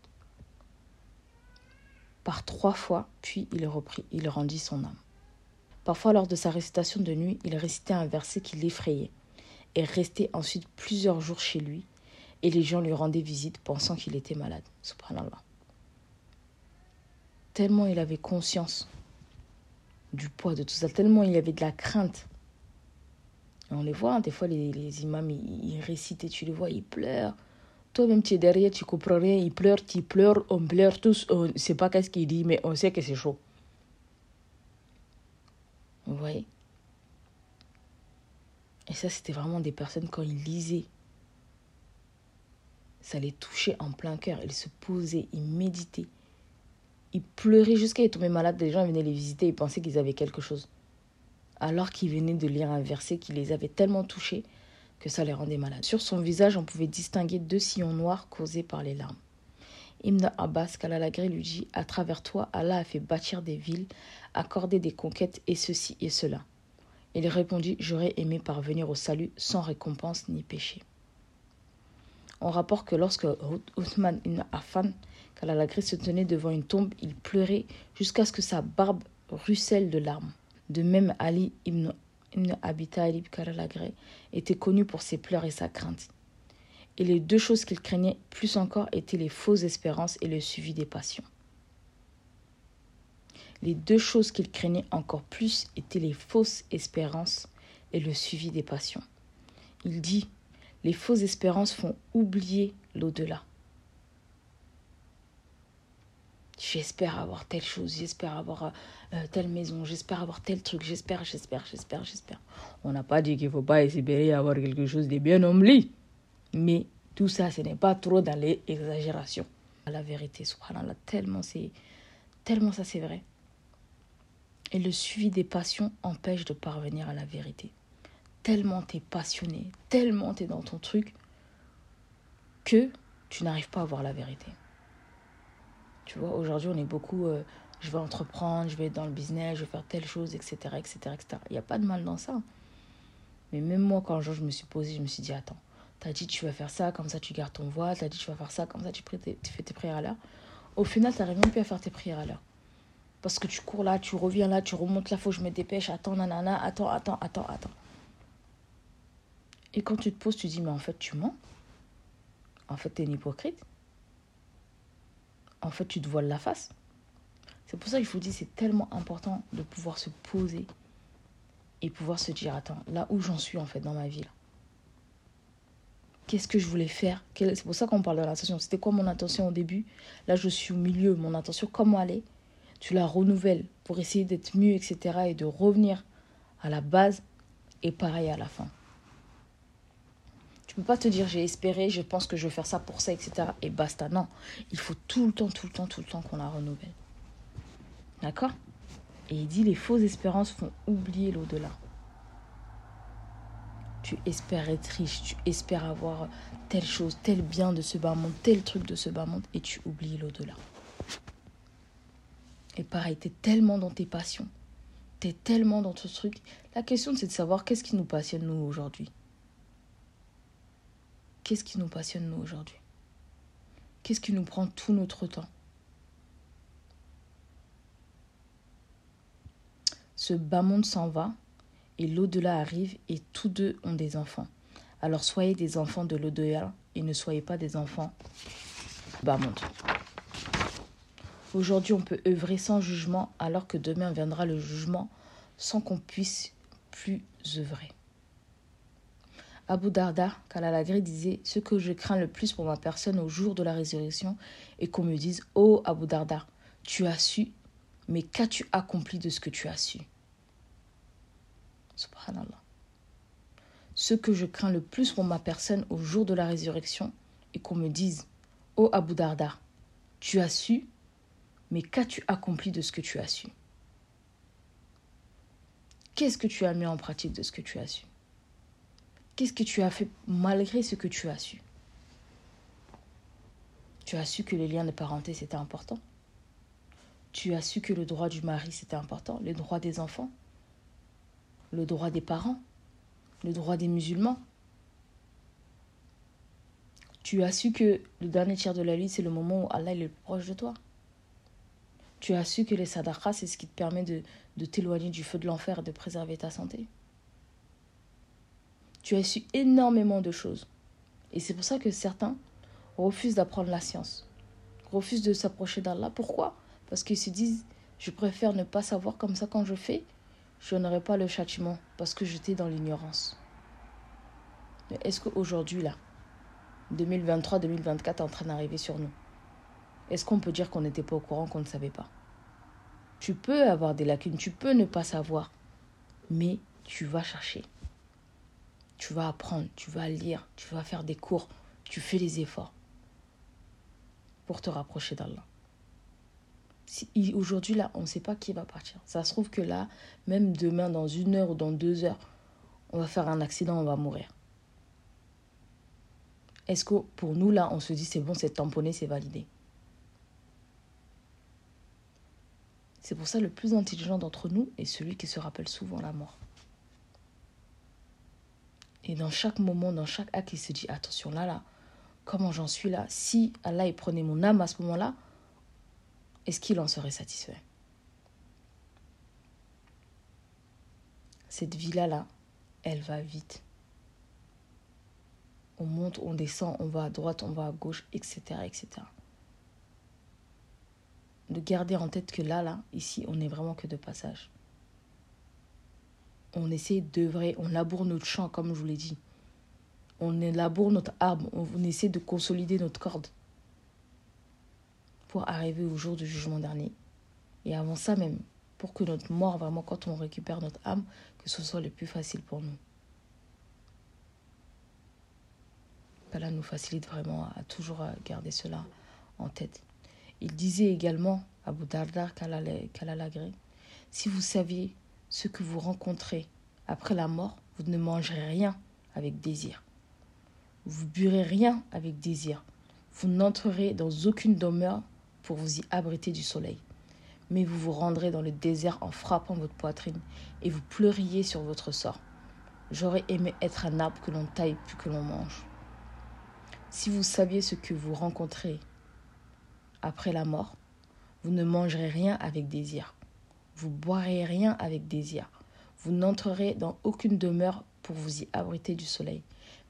Par trois fois, puis il reprit, il rendit son âme. Parfois, lors de sa récitation de nuit, il récitait un verset qui l'effrayait et restait ensuite plusieurs jours chez lui, et les gens lui rendaient visite pensant qu'il était malade. Subhanallah tellement il avait conscience du poids de tout ça, tellement il avait de la crainte. on les voit, hein, des fois les, imams, ils, récitent et tu les vois, ils pleurent. Toi-même, tu es derrière, tu comprends rien, ils pleurent, tu pleures, on pleure tous, on ne sait pas qu'est-ce qu'il dit, mais on sait que c'est chaud. Vous voyez Et ça, c'était vraiment des personnes, quand ils lisaient, ça les touchait en plein cœur. Ils se posaient, ils méditaient ils pleuraient jusqu'à être tombés malades. Les gens venaient les visiter, ils pensaient qu'ils avaient quelque chose. Alors qu'ils venaient de lire un verset qui les avait tellement touchés que ça les rendait malades. Sur son visage, on pouvait distinguer deux sillons noirs causés par les larmes. Ibn Abbas, Kalalagré, lui dit À travers toi, Allah a fait bâtir des villes, accorder des conquêtes et ceci et cela. Il répondit J'aurais aimé parvenir au salut sans récompense ni péché. On rapporte que lorsque Uthman ibn Affan Kalalagri se tenait devant une tombe, il pleurait jusqu'à ce que sa barbe ruisselle de larmes. De même, Ali ibn, ibn Abi Talib était connu pour ses pleurs et sa crainte. Et les deux choses qu'il craignait plus encore étaient les fausses espérances et le suivi des passions. Les deux choses qu'il craignait encore plus étaient les fausses espérances et le suivi des passions. Il dit Les fausses espérances font oublier l'au-delà. J'espère avoir telle chose, j'espère avoir euh, telle maison, j'espère avoir tel truc, j'espère, j'espère, j'espère, j'espère. On n'a pas dit qu'il ne faut pas espérer avoir quelque chose de bien ombli. Mais tout ça, ce n'est pas trop dans les exagérations. La vérité, subhanallah, tellement, c'est, tellement ça c'est vrai. Et le suivi des passions empêche de parvenir à la vérité. Tellement tu es passionné, tellement tu es dans ton truc, que tu n'arrives pas à voir la vérité. Tu vois, aujourd'hui, on est beaucoup, euh, je vais entreprendre, je vais être dans le business, je vais faire telle chose, etc., etc., etc. Il n'y a pas de mal dans ça. Mais même moi, quand je me suis posée, je me suis dit, attends, t'as dit tu vas faire ça, comme ça tu gardes ton voile, t'as dit tu vas faire ça, comme ça tu, tu fais tes prières à l'heure. Au final, tu n'arrives même plus à faire tes prières à l'heure. Parce que tu cours là, tu reviens là, tu remontes là, faut que je me dépêche, attends, nanana, attends, attends, attends, attends. Et quand tu te poses, tu dis, mais en fait, tu mens. En fait, tu es une hypocrite en fait, tu te voiles la face. C'est pour ça qu'il faut dire c'est tellement important de pouvoir se poser et pouvoir se dire attends, là où j'en suis en fait dans ma vie Qu'est-ce que je voulais faire? C'est pour ça qu'on parle de l'intention. C'était quoi mon intention au début? Là, je suis au milieu. Mon intention, comment aller? Tu la renouvelles pour essayer d'être mieux, etc. Et de revenir à la base et pareil à la fin peux pas te dire j'ai espéré, je pense que je vais faire ça pour ça, etc. Et basta. Non, il faut tout le temps, tout le temps, tout le temps qu'on la renouvelle. D'accord? Et il dit les fausses espérances font oublier l'au-delà. Tu espères être riche, tu espères avoir telle chose, tel bien de ce bas monde, tel truc de ce bas monde, et tu oublies l'au-delà. Et pareil, tu es tellement dans tes passions, tu es tellement dans ton truc. La question, c'est de savoir qu'est-ce qui nous passionne, nous, aujourd'hui. qu'est-ce qui nous passionne nous aujourd'hui? Qu'est-ce qui nous prend tout notre temps? Ce bas monde s'en va et l'au-delà arrive et tous deux ont des enfants. Alors soyez des enfants de l'au-delà et ne soyez pas des enfants bas monde. Aujourd'hui, on peut œuvrer sans jugement alors que demain viendra le jugement sans qu'on puisse plus œuvrer. Abu Darda, Kalalagri disait Ce que je crains le plus pour ma personne au jour de la résurrection est qu'on me dise Oh Abu Darda, tu as su, mais qu'as-tu accompli de ce que tu as su? Subhanallah. Ce que je crains le plus pour ma personne au jour de la résurrection est qu'on me dise Oh Abu Darda, tu as su, mais qu'as-tu accompli de ce que tu as su? Qu'est-ce que tu as mis en pratique de ce que tu as su? Qu'est-ce que tu as fait malgré ce que tu as su? Tu as su que les liens de parenté, c'était important? Tu as su que le droit du mari, c'était important? Les droits des enfants? Le droit des parents. Le droit des musulmans. Tu as su que le dernier tiers de la vie, c'est le moment où Allah est le plus proche de toi. Tu as su que les sadaqas, c'est ce qui te permet de, de t'éloigner du feu de l'enfer et de préserver ta santé. Tu as su énormément de choses. Et c'est pour ça que certains refusent d'apprendre la science, refusent de s'approcher d'Allah. Pourquoi? Parce qu'ils se disent, je préfère ne pas savoir comme ça quand je fais, je n'aurai pas le châtiment parce que j'étais dans l'ignorance. Mais est-ce qu'aujourd'hui, là, 2023-2024 est en train d'arriver sur nous? Est-ce qu'on peut dire qu'on n'était pas au courant, qu'on ne savait pas? Tu peux avoir des lacunes, tu peux ne pas savoir, mais tu vas chercher. Tu vas apprendre, tu vas lire, tu vas faire des cours, tu fais les efforts pour te rapprocher d'Allah. Aujourd'hui, là, on ne sait pas qui va partir. Ça se trouve que là, même demain, dans une heure ou dans deux heures, on va faire un accident, on va mourir. Est-ce que pour nous, là, on se dit c'est bon, c'est tamponné, c'est validé? C'est pour ça le plus intelligent d'entre nous est celui qui se rappelle souvent la mort. Et dans chaque moment, dans chaque acte, il se dit attention là, là, comment j'en suis là? Si Allah prenait mon âme à ce moment-là, est-ce qu'il en serait satisfait? Cette vie-là, là, elle va vite. On monte, on descend, on va à droite, on va à gauche, etc. etc de garder en tête que là, là, ici, on n'est vraiment que de passage. On essaie d'œuvrer, on laboure notre champ, comme je vous l'ai dit. On laboure notre arbre, on essaie de consolider notre corde arriver au jour du jugement dernier. Et avant ça même, pour que notre mort, vraiment, quand on récupère notre âme, que ce soit le plus facile pour nous. Cela nous facilite vraiment à toujours garder cela en tête. Il disait également, à Darda Kalalagré, si vous saviez ce que vous rencontrez après la mort, vous ne mangerez rien avec désir. Vous burez rien avec désir. Vous n'entrerez dans aucune demeure pour vous y abriter du soleil. Mais vous vous rendrez dans le désert en frappant votre poitrine et vous pleuriez sur votre sort. J'aurais aimé être un arbre que l'on taille plus que l'on mange. Si vous saviez ce que vous rencontrez après la mort, vous ne mangerez rien avec désir. Vous boirez rien avec désir. Vous n'entrerez dans aucune demeure pour vous y abriter du soleil,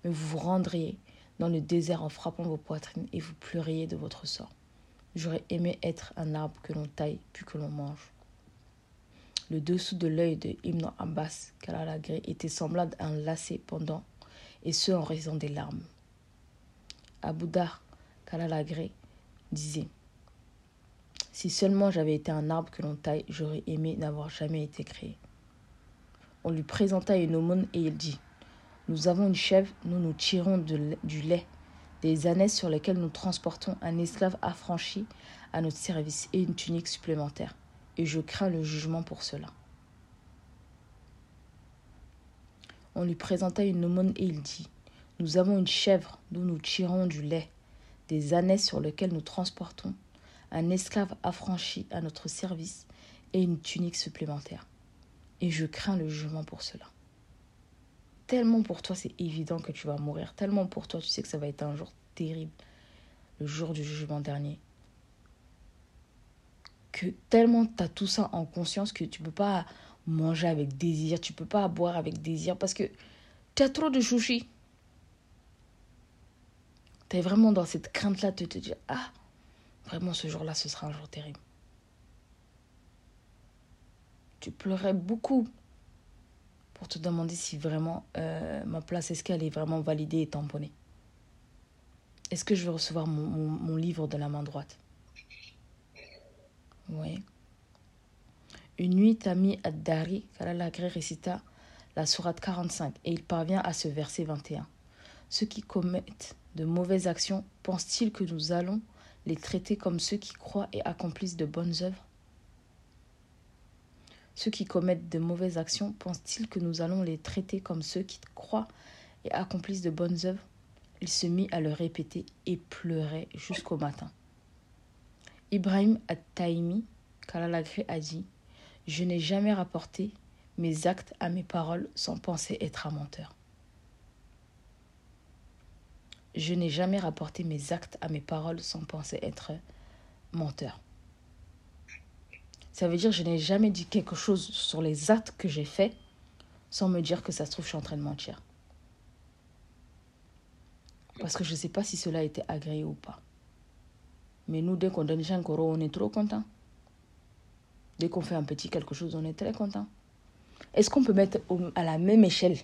mais vous vous rendriez dans le désert en frappant vos poitrines et vous pleuriez de votre sort. J'aurais aimé être un arbre que l'on taille puis que l'on mange. Le dessous de l'œil de Ibn Abbas, Kalalagré, était semblable à un lacet pendant, et ce en raison des larmes. Abu Dar, Kalalagré, disait si seulement j'avais été un arbre que l'on taille, j'aurais aimé n'avoir jamais été créé. On lui présenta une aumône et il dit Nous avons une chèvre, nous nous tirons du lait, des ânesses sur lesquelles nous transportons un esclave affranchi à notre service et une tunique supplémentaire, et je crains le jugement pour cela. On lui présenta une aumône et il dit Nous avons une chèvre, nous nous tirons du lait, des ânesses sur lesquelles nous transportons un esclave affranchi à notre service et une tunique supplémentaire. Et je crains le jugement pour cela. Tellement pour toi c'est évident que tu vas mourir, tellement pour toi tu sais que ça va être un jour terrible, le jour du jugement dernier, que tellement tu as tout ça en conscience que tu peux pas manger avec désir, tu peux pas boire avec désir parce que tu as trop de chouchis. Tu es vraiment dans cette crainte-là de te dire, ah, vraiment ce jour-là, ce sera un jour terrible. Tu pleurais beaucoup pour te demander si vraiment euh, ma place, est-ce qu'elle est vraiment validée et tamponnée Est-ce que je vais recevoir mon, livre de la main droite? Oui. Une nuit, Tami Ad-Dari, Kalalagré récita la sourate 45 et il parvient à ce verset 21. Ceux qui commettent de mauvaises actions pensent-ils que nous allons les traiter comme ceux qui croient et accomplissent de bonnes œuvres? Ceux qui commettent de mauvaises actions pensent-ils que nous allons les traiter comme ceux qui croient et accomplissent de bonnes œuvres? Il se mit à le répéter et pleurait jusqu'au matin. Ibrahim Kalalagri a dit Je n'ai jamais rapporté mes actes à mes paroles sans penser être un menteur. Je n'ai jamais rapporté mes actes à mes paroles sans penser être menteur. Ça veut dire que je n'ai jamais dit quelque chose sur les actes que j'ai faits sans me dire que ça se trouve, je suis en train de mentir. Parce que je ne sais pas si cela a été agréé ou pas. Mais nous, dès qu'on donne un coro, on est trop content. Dès qu'on fait un petit quelque chose, on est très content. Est-ce qu'on peut mettre à la même échelle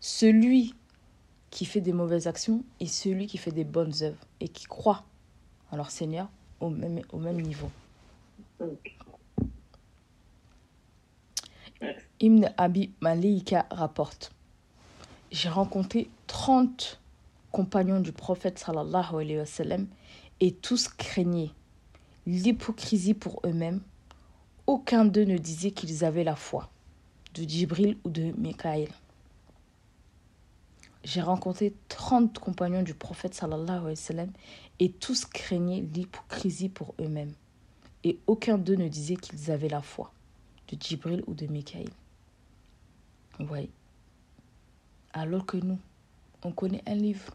celui qui fait des mauvaises actions et celui qui fait des bonnes œuvres et qui croit en leur Seigneur au même, au même niveau? Ibn Abi Malika rapporte J'ai rencontré 30 compagnons du prophète sallallahu alayhi wa et tous craignaient l'hypocrisie pour eux-mêmes. Aucun d'eux ne disait qu'ils avaient la foi de Djibril ou de Mikaël. J'ai rencontré 30 compagnons du prophète sallallahu alayhi wa et tous craignaient l'hypocrisie pour eux-mêmes. Et aucun d'eux ne disait qu'ils avaient la foi de Djibril ou de Mikaël. Oui. Alors que nous, on connaît un livre,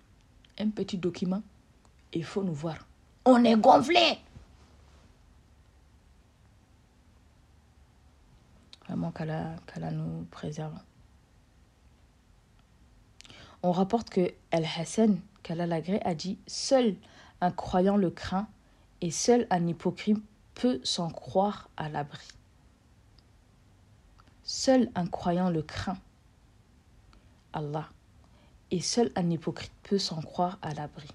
un petit document, il faut nous voir. On est gonflé. Vraiment qu'Allah, nous préserve. On rapporte que El-Hassan, qu'Allah l'agré, a dit Seul un croyant le craint et seul un hypocrite peut s'en croire à l'abri. Seul un croyant le craint, Allah, et seul un hypocrite peut s'en croire à l'abri.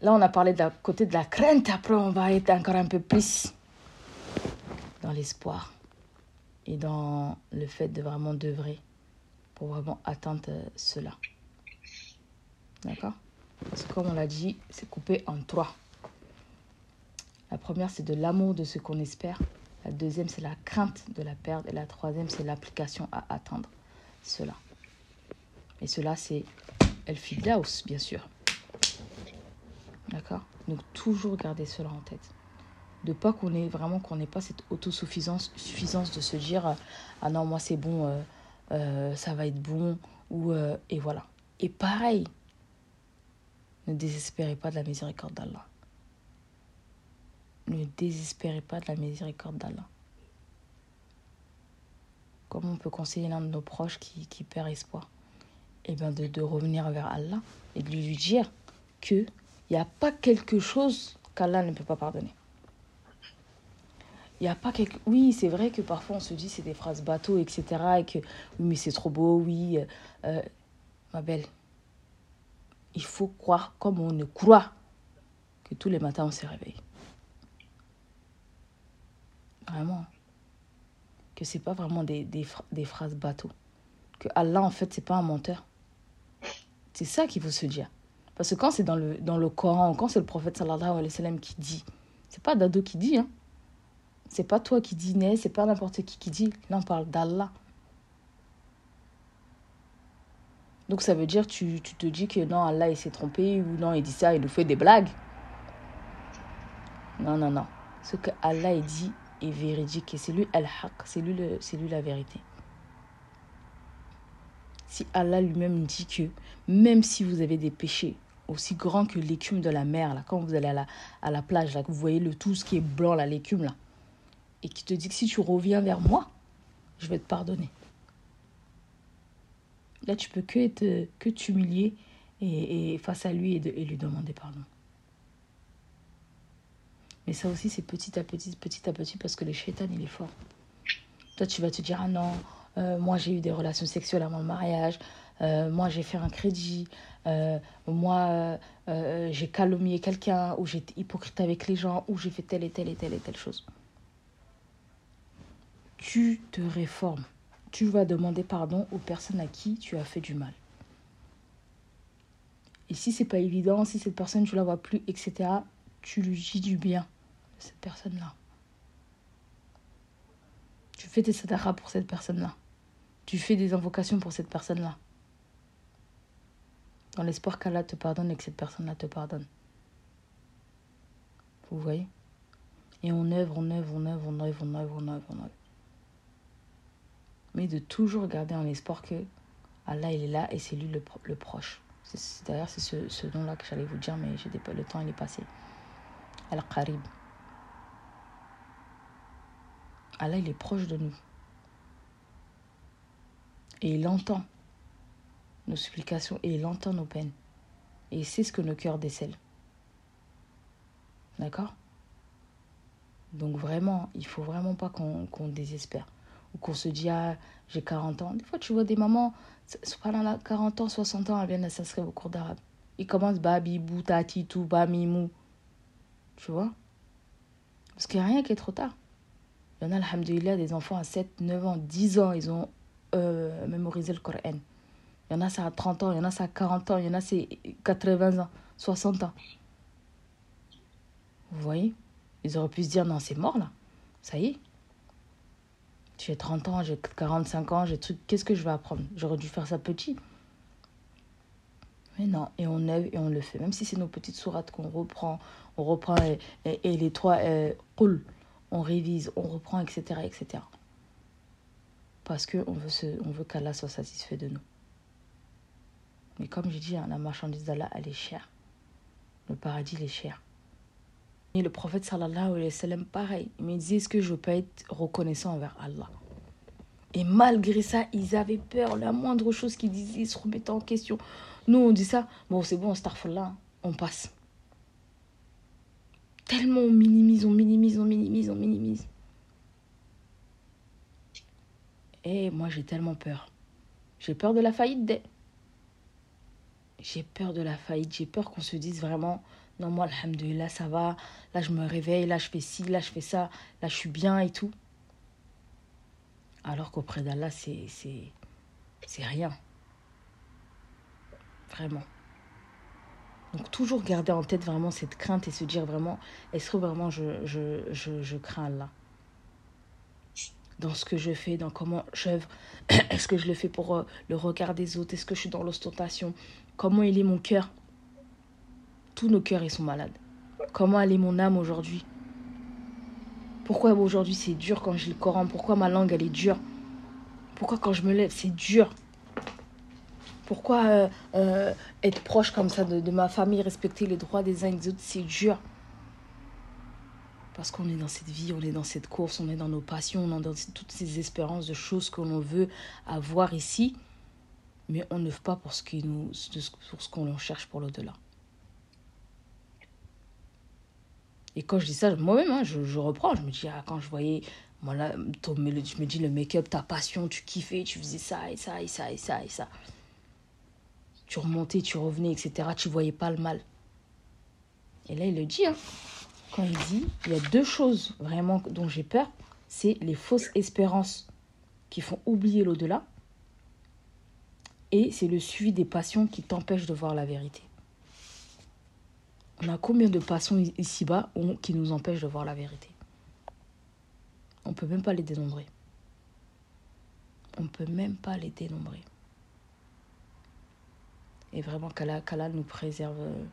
Là, on a parlé de côté de la crainte, après on va être encore un peu plus dans l'espoir et dans le fait de vraiment d'œuvrer pour vraiment atteindre cela. D'accord? Parce que comme on l'a dit, c'est coupé en trois. La première, c'est de l'amour de ce qu'on espère. La deuxième, c'est la crainte de la perte. Et la troisième, c'est l'application à attendre cela. Et cela, c'est El Fidaus, bien sûr. D'accord? Donc, toujours garder cela en tête. De pas qu'on ait vraiment qu'on n'ait pas cette autosuffisance suffisance de se dire ah non moi c'est bon euh, euh, ça va être bon ou euh, et voilà et pareil ne désespérez pas de la miséricorde d'Allah ne désespérez pas de la miséricorde d'Allah. Comment on peut conseiller l'un de nos proches qui, qui perd espoir Eh bien, de, de, revenir vers Allah et de lui dire qu'il n'y a pas quelque chose qu'Allah ne peut pas pardonner. Il n'y a pas quelque... Oui, c'est vrai que parfois on se dit c'est des phrases bateau, etc. Et que oui, mais c'est trop beau, oui. Euh, ma belle, il faut croire comme on ne croit que tous les matins on se réveille. Vraiment. Que c'est pas vraiment des, des, phrases bateau. Que Allah, en fait, c'est pas un menteur. C'est ça qu'il faut se dire. Parce que quand c'est dans le, dans le Coran, quand c'est le prophète sallallahu alayhi wa sallam qui dit, c'est pas Dado qui dit, hein. C'est pas toi qui dis, c'est pas n'importe qui qui dit. Là, on parle d'Allah. Donc ça veut dire tu, tu te dis que non, Allah il s'est trompé ou non, il dit ça, il nous fait des blagues. Non, non, non. Ce que Allah il dit, est véridique et c'est lui al-haq, c'est lui, lui la vérité. Si Allah lui-même dit que même si vous avez des péchés aussi grands que l'écume de la mer, là, quand vous allez à la, à la plage, là, vous voyez le tout ce qui est blanc, là, l'écume, là, et qui te dit que si tu reviens vers moi, je vais te pardonner. Là, tu peux que, te, que t'humilier et, et, face à lui et, et lui demander pardon. Mais ça aussi, c'est petit à petit, petit à petit, parce que le shaitan, il est fort. Toi, tu vas te dire, ah non, euh, moi j'ai eu des relations sexuelles avant le mariage, euh, moi j'ai fait un crédit, euh, moi j'ai calomnié quelqu'un, ou j'étais hypocrite avec les gens, ou j'ai fait telle et telle et telle et telle chose. Tu te réformes. Tu vas demander pardon aux personnes à qui tu as fait du mal. Et si c'est pas évident, si cette personne tu la vois plus, etc., tu lui dis du bien cette personne-là. Tu fais des sadaras pour cette personne-là. Tu fais des invocations pour cette personne-là. Dans l'espoir qu'Allah te pardonne et que cette personne-là te pardonne. Vous voyez? Et on œuvre, on œuvre, on œuvre, on œuvre, on œuvre, on œuvre, on œuvre. Mais de toujours garder en espoir que Allah, il est là et c'est lui le, le proche. D'ailleurs, c'est ce, ce nom-là que j'allais vous dire, mais le temps, il est passé. Al-Qarib. Allah, il est proche de nous. Et il entend nos supplications et il entend nos peines. Et sait ce que nos cœurs décèlent. D'accord? Donc vraiment, il faut vraiment pas qu'on désespère. Ou qu'on se dit, ah, j'ai 40 ans. Des fois, tu vois des mamans, là 40 ans, 60 ans, elles viennent s'inscrire au cours d'arabe. Ils commencent babi, boutati, tout, bamimou. Tu vois? Parce qu'il n'y a rien qui est trop tard. Il y en a, alhamdoulilah, des enfants à 7, 9 ans, 10 ans, ils ont euh, mémorisé le Coran. Il y en a, ça à 30 ans, il y en a, ça à 40 ans, il y en a, c'est 80 ans, 60 ans. Vous voyez? Ils auraient pu se dire, non, c'est mort là. Ça y est. J'ai 30 ans, j'ai 45 ans, j'ai truc. Qu'est-ce que je vais apprendre? J'aurais dû faire ça petit. Mais non, et on œuvre et on le fait. Même si c'est nos petites sourates qu'on reprend, on reprend et, et, les trois coulent. On révise, on reprend, etc. etc. Parce qu'on veut, on veut qu'Allah soit satisfait de nous. Mais comme je dis, hein, la marchandise d'Allah, elle est chère. Le paradis, il est cher. Et le prophète sallallahu alayhi wa sallam, pareil, il me disait, est-ce que je peux être reconnaissant envers Allah? Et malgré ça, ils avaient peur. La moindre chose qu'ils disaient, ils se remettaient en question. Nous, on dit ça, bon, c'est bon, on là, on passe tellement on minimise, on minimise, on minimise, on minimise. Et moi, j'ai tellement peur. J'ai peur de la faillite des... J'ai peur de la faillite. J'ai peur qu'on se dise vraiment, non, moi, alhamdoulilah, ça va. Là, je me réveille, là, je fais ci, là, je fais ça. Là, je suis bien et tout. Alors qu'auprès d'Allah, c'est rien. Vraiment. Donc toujours garder en tête vraiment cette crainte et se dire vraiment, est-ce que vraiment je, crains Allah dans ce que je fais, dans comment j'œuvre. Est-ce que je le fais pour euh, le regard des autres? Est-ce que je suis dans l'ostentation? Comment il est mon cœur? Tous nos cœurs, ils sont malades. Comment elle est mon âme aujourd'hui? Pourquoi aujourd'hui c'est dur quand lis le Coran? Pourquoi ma langue, elle est dure? Pourquoi quand je me lève, c'est dur? Pourquoi euh, euh, être proche comme ça de, ma famille, respecter les droits des uns et des autres, c'est dur. Parce qu'on est dans cette vie, on est dans cette course, on est dans nos passions, on est dans toutes ces espérances de choses que l'on veut avoir ici. Mais on ne fait pas pour ce qu'on cherche pour l'au-delà. Et quand je dis ça, moi-même, hein, je, je, reprends. Je me dis, ah, quand je voyais, voilà, je me dis, le make-up, ta passion, tu kiffais, tu faisais ça et ça et ça et ça et ça tu remontais, tu revenais, etc. Tu voyais pas le mal. Et là, il le dit, hein. quand il dit, il y a deux choses vraiment dont j'ai peur, c'est les fausses espérances qui font oublier l'au-delà, et c'est le suivi des passions qui t'empêchent de voir la vérité. On a combien de passions ici-bas qui nous empêchent de voir la vérité? On ne peut même pas les dénombrer. On ne peut même pas les dénombrer. Et vraiment qu'Allah nous préserve euh,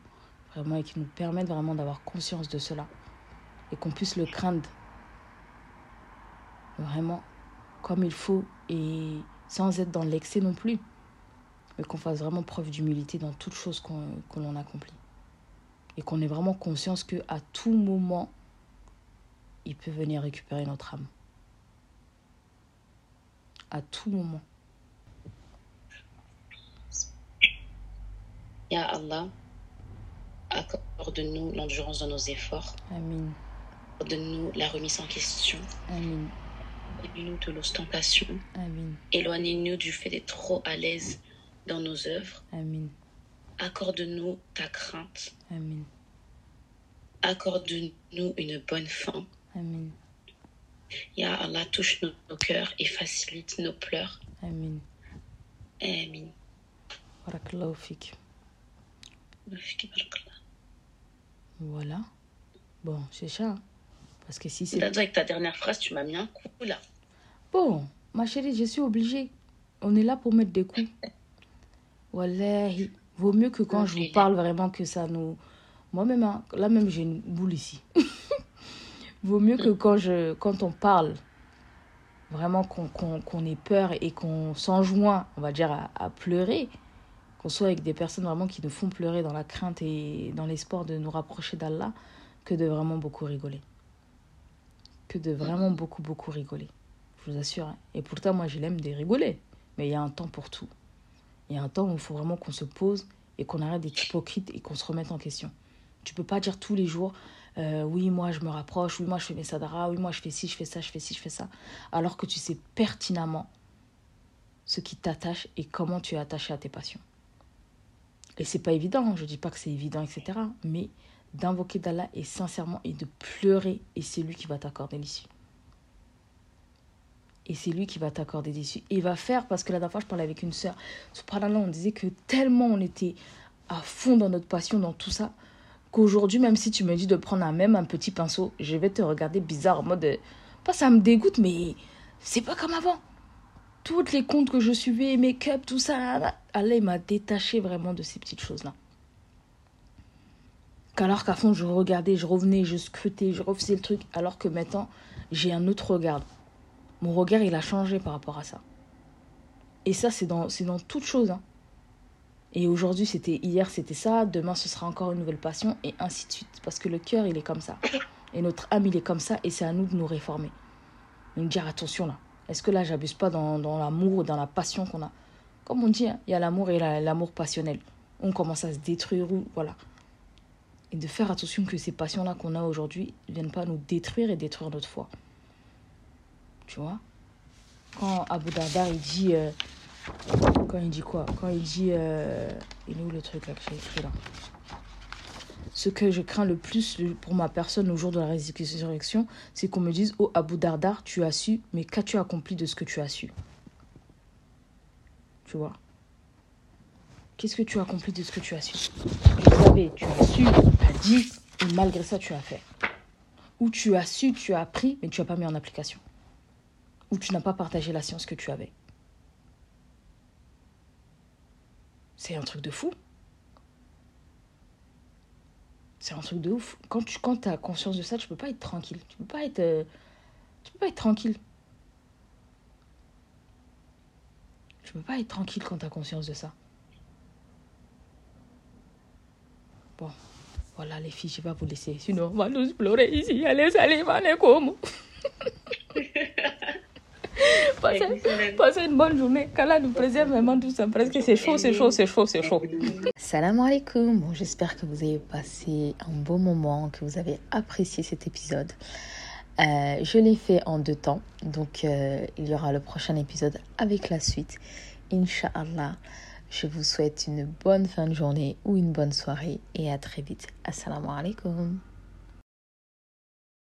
vraiment et qu'il nous permette vraiment d'avoir conscience de cela. Et qu'on puisse le craindre vraiment comme il faut et sans être dans l'excès non plus. mais qu'on fasse vraiment preuve d'humilité dans toute chose qu'on l'on accomplit. Et qu'on ait vraiment conscience qu'à tout moment, il peut venir récupérer notre âme. À tout moment. Ya Allah, accorde-nous l'endurance de nos efforts. Amen. Accorde-nous la remise en question. Amen. Éloignez-nous de l'ostentation. Amen. Éloignez-nous du fait d'être trop à l'aise dans nos œuvres. Amen. Accorde-nous ta crainte. Amen. Accorde-nous une bonne fin. Amen. Ya Allah, touche nos, nos cœurs et facilite nos pleurs. Amen. Amin. Barakallahu fik. Voilà. Bon, c'est ça. Parce que si c'est... Ta dernière phrase, tu m'as mis un coup là. Bon, ma chérie, je suis obligée. On est là pour mettre des coups. Wallahi. Vaut mieux que quand je vous parle vraiment que ça nous... Moi-même, hein, là même, j'ai une boule ici. Vaut mieux que quand, je, quand on parle, vraiment qu'on ait peur et qu'on s'enjoint, on va dire, à, à pleurer. Qu'on soit avec des personnes vraiment qui nous font pleurer dans la crainte et dans l'espoir de nous rapprocher d'Allah, que de vraiment beaucoup rigoler. Que de vraiment beaucoup, beaucoup rigoler. Je vous assure. hein. Et pourtant, moi, je l'aime de rigoler. Mais il y a un temps pour tout. Il y a un temps où il faut vraiment qu'on se pose et qu'on arrête d'être hypocrite et qu'on se remette en question. Tu peux pas dire tous les jours, euh, oui, moi, je me rapproche, oui, moi, je fais mes sadaras, oui, moi, je fais ci, je fais ça, je fais ci, je fais ça. Alors que tu sais pertinemment ce qui t'attache et comment tu es attaché à tes passions. Et c'est pas évident, je dis pas que c'est évident, etc. Mais d'invoquer d'Allah et sincèrement et de pleurer, et c'est lui qui va t'accorder l'issue. Et c'est lui qui va t'accorder l'issue. Et il va faire, parce que la dernière fois, je parlais avec une sœur, subhanallah, on disait que tellement on était à fond dans notre passion, dans tout ça, qu'aujourd'hui, même si tu me dis de prendre un, même un petit pinceau, je vais te regarder bizarre en mode. euh, Pas ça me dégoûte, mais c'est pas comme avant. Toutes les comptes que je suivais, make-up, tout ça, Allah m'a détaché vraiment de ces petites choses-là. Qu'alors qu'à fond, je regardais, je revenais, je scrutais, je refaisais le truc, alors que maintenant, j'ai un autre regard. Mon regard, il a changé par rapport à ça. Et ça, c'est dans, dans toute chose. hein. Et aujourd'hui, c'était hier, c'était ça. Demain, ce sera encore une nouvelle passion, et ainsi de suite. Parce que le cœur, il est comme ça. Et notre âme, il est comme ça, et c'est à nous de nous réformer. Nous dire attention là. Est-ce que là, j'abuse pas dans, dans l'amour, dans la passion qu'on a? Comme on dit, hein, il y a l'amour et la- l'amour passionnel. On commence à se détruire, voilà. Et de faire attention que ces passions-là qu'on a aujourd'hui ne viennent pas nous détruire et détruire notre foi. Tu vois? Quand Abu Darda, il dit. euh, quand il dit quoi? Quand il dit. euh, il est où le truc là que j'ai écrit là Ce que je crains le plus pour ma personne au jour de la résurrection, c'est qu'on me dise Oh Abu Darda, tu as su, mais qu'as-tu accompli de ce que tu as su Tu vois Qu'est-ce que tu as accompli de ce que tu as su Tu savais, tu as su, tu as dit, et malgré ça, tu as fait. Ou tu as su, tu as appris, mais tu n'as pas mis en application. Ou tu n'as pas partagé la science que tu avais. C'est un truc de fou. C'est un truc de ouf. Quand tu quand as conscience de ça, tu peux pas être tranquille. Tu peux pas être, euh, tu peux pas être tranquille. Tu peux pas être tranquille quand tu as conscience de ça. Bon, voilà les filles, je vais pas vous laisser. Sinon, on va nous pleurer ici. Allez, allez, allez, comme. passez, passez une bonne journée. Qu'Allah nous préserve vraiment tout ça. Parce que c'est chaud, c'est chaud, c'est chaud, c'est chaud. Salam alaikum. Bon, j'espère que vous avez passé un beau moment, que vous avez apprécié cet épisode. Euh, je l'ai fait en deux temps. Donc, euh, il y aura le prochain épisode avec la suite. Inch'Allah. Je vous souhaite une bonne fin de journée ou une bonne soirée et à très vite. Assalamu alaikum.